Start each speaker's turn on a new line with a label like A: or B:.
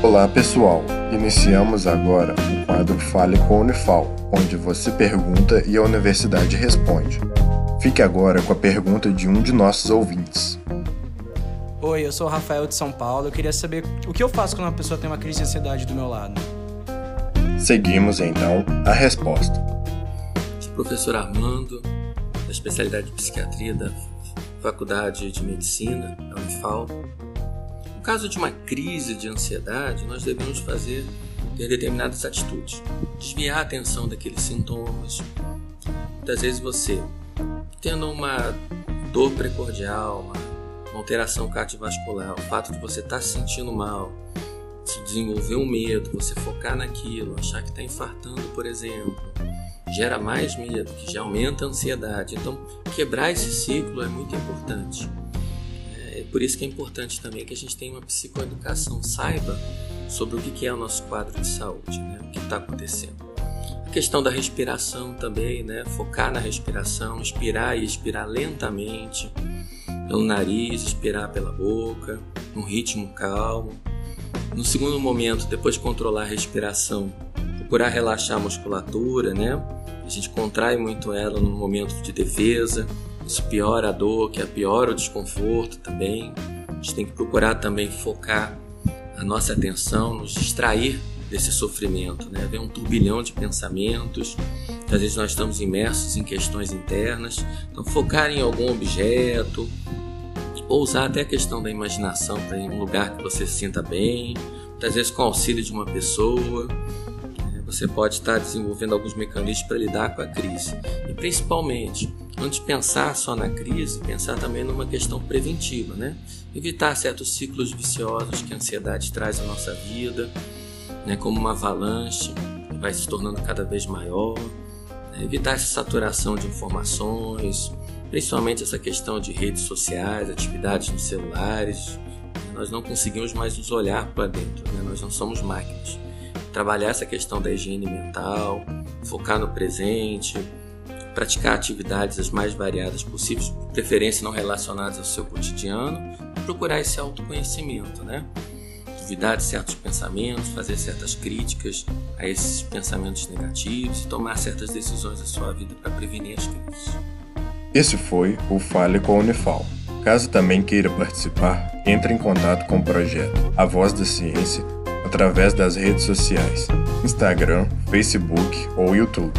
A: Olá pessoal, iniciamos agora o quadro Fale com a Unifal, onde você pergunta e a universidade responde. Fique agora com a pergunta de um de nossos ouvintes.
B: Oi, eu sou o Rafael de São Paulo. Eu queria saber o que eu faço quando uma pessoa tem uma crise de ansiedade do meu lado.
A: Seguimos então a resposta.
C: Sou professor Armando, da especialidade de psiquiatria da Faculdade de Medicina, da Unifal. No caso de uma crise de ansiedade, nós devemos fazer ter determinadas atitudes. Desviar a atenção daqueles sintomas. Muitas vezes você, tendo uma dor precordial, uma alteração cardiovascular, o fato de você estar se sentindo mal, se desenvolver um medo, você focar naquilo, achar que está infartando, por exemplo, gera mais medo, que já aumenta a ansiedade. Então, quebrar esse ciclo é muito importante. Por isso que é importante também que a gente tenha uma psicoeducação, saiba sobre o que é o nosso quadro de saúde, né? o que está acontecendo. A questão da respiração também, né? focar na respiração, inspirar e expirar lentamente, pelo nariz, expirar pela boca, num ritmo calmo. No segundo momento, depois de controlar a respiração, procurar relaxar a musculatura, né? A gente contrai muito ela no momento de defesa, isso piora a dor, que é piora o desconforto também. A gente tem que procurar também focar a nossa atenção, nos distrair desse sofrimento, né? Vem um turbilhão de pensamentos, às vezes nós estamos imersos em questões internas, então focar em algum objeto, ou usar até a questão da imaginação para em um lugar que você se sinta bem, muitas vezes com auxílio de uma pessoa. É, você pode estar desenvolvendo alguns mecanismos para lidar com a crise. E principalmente, antes de pensar só na crise, pensar também numa questão preventiva, né? Evitar certos ciclos viciosos que a ansiedade traz à nossa vida, né? como uma avalanche que vai se tornando cada vez maior. Né? Evitar essa saturação de informações, principalmente essa questão de redes sociais, atividades nos celulares. Nós não conseguimos mais nos olhar para dentro, né? nós não somos máquinas. Trabalhar essa questão da higiene mental, focar no presente, praticar atividades as mais variadas possíveis, preferência não relacionadas ao seu cotidiano, procurar esse autoconhecimento, né? Duvidar de certos pensamentos, fazer certas críticas a esses pensamentos negativos e tomar certas decisões na sua vida para prevenir as crises.
A: Esse foi o Fale com a Unifal. Caso também queira participar, entre em contato com o projeto A Voz da Ciência através das redes sociais, Instagram, Facebook ou YouTube.